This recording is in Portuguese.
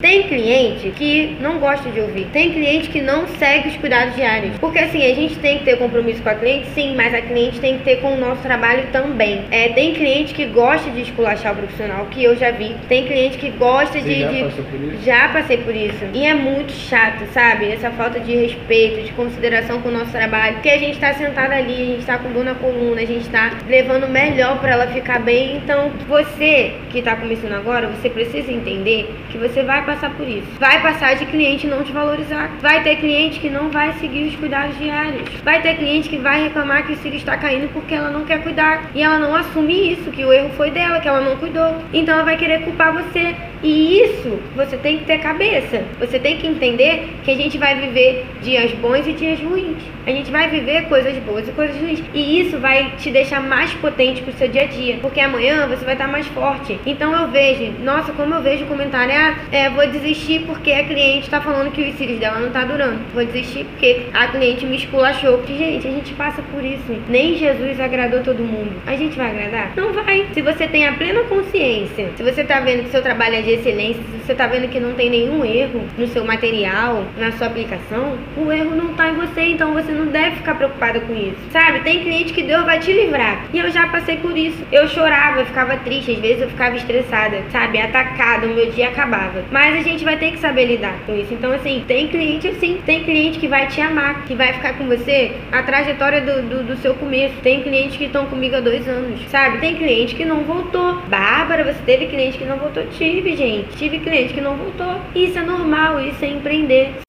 Tem cliente que não gosta de ouvir. Tem cliente que não segue os cuidados diários. Porque assim, a gente tem que ter compromisso com a cliente, sim, mas a cliente tem que ter com o nosso trabalho também. É, tem cliente que gosta de esculachar o profissional, que eu já vi. Tem cliente que gosta Você de. já de- passou por isso? Já passei por isso. E é muito chato, sabe? Essa falta de respeito, de consideração com o nosso trabalho. Porque a gente tá sentada ali, a gente tá com dor na coluna, a gente tá levando o melhor pra ela ficar bem. Então, você que tá começando agora, você precisa entender que você vai passar por isso. Vai passar de cliente não te valorizar. Vai ter cliente que não vai seguir os cuidados diários. Vai ter cliente que vai reclamar que o cílio está caindo porque ela não quer cuidar. E ela não assume isso, que o erro foi dela, que ela não cuidou. Então ela vai querer culpar você. E isso você tem que ter cabeça. Você tem que entender que a gente vai viver dias bons e dias ruins. A gente vai viver coisas boas e coisas ruins. E isso vai te deixar mais potente pro seu dia a dia. Porque amanhã você vai estar mais forte. Então eu vejo, nossa, como eu vejo comentário, ah, é, vou desistir porque a cliente tá falando que os cílios dela não tá durando. Vou desistir porque a cliente me esculachou. Gente, a gente passa por isso. Nem Jesus agradou todo mundo. A gente vai agradar? Não vai. Se você tem a plena consciência, se você tá vendo que seu trabalho é de excelência, se você tá vendo que não tem nenhum erro no seu material, na sua aplicação, o erro não tá em você, então você não deve ficar preocupada com isso. Sabe? Tem cliente que Deus vai te livrar. E eu já passei por isso. Eu chorava, eu ficava triste, às vezes eu ficava estressada, sabe? Atacada, o meu dia acabava. Mas a gente vai ter que saber lidar com isso. Então, assim, tem cliente assim, tem cliente que vai te amar, que vai ficar com você a trajetória do, do, do seu começo. Tem clientes que estão comigo há dois anos, sabe? Tem cliente que não voltou. Bárbara, você teve cliente que não voltou? Tive, gente. Tive cliente que não voltou. Isso é normal, isso é empreender.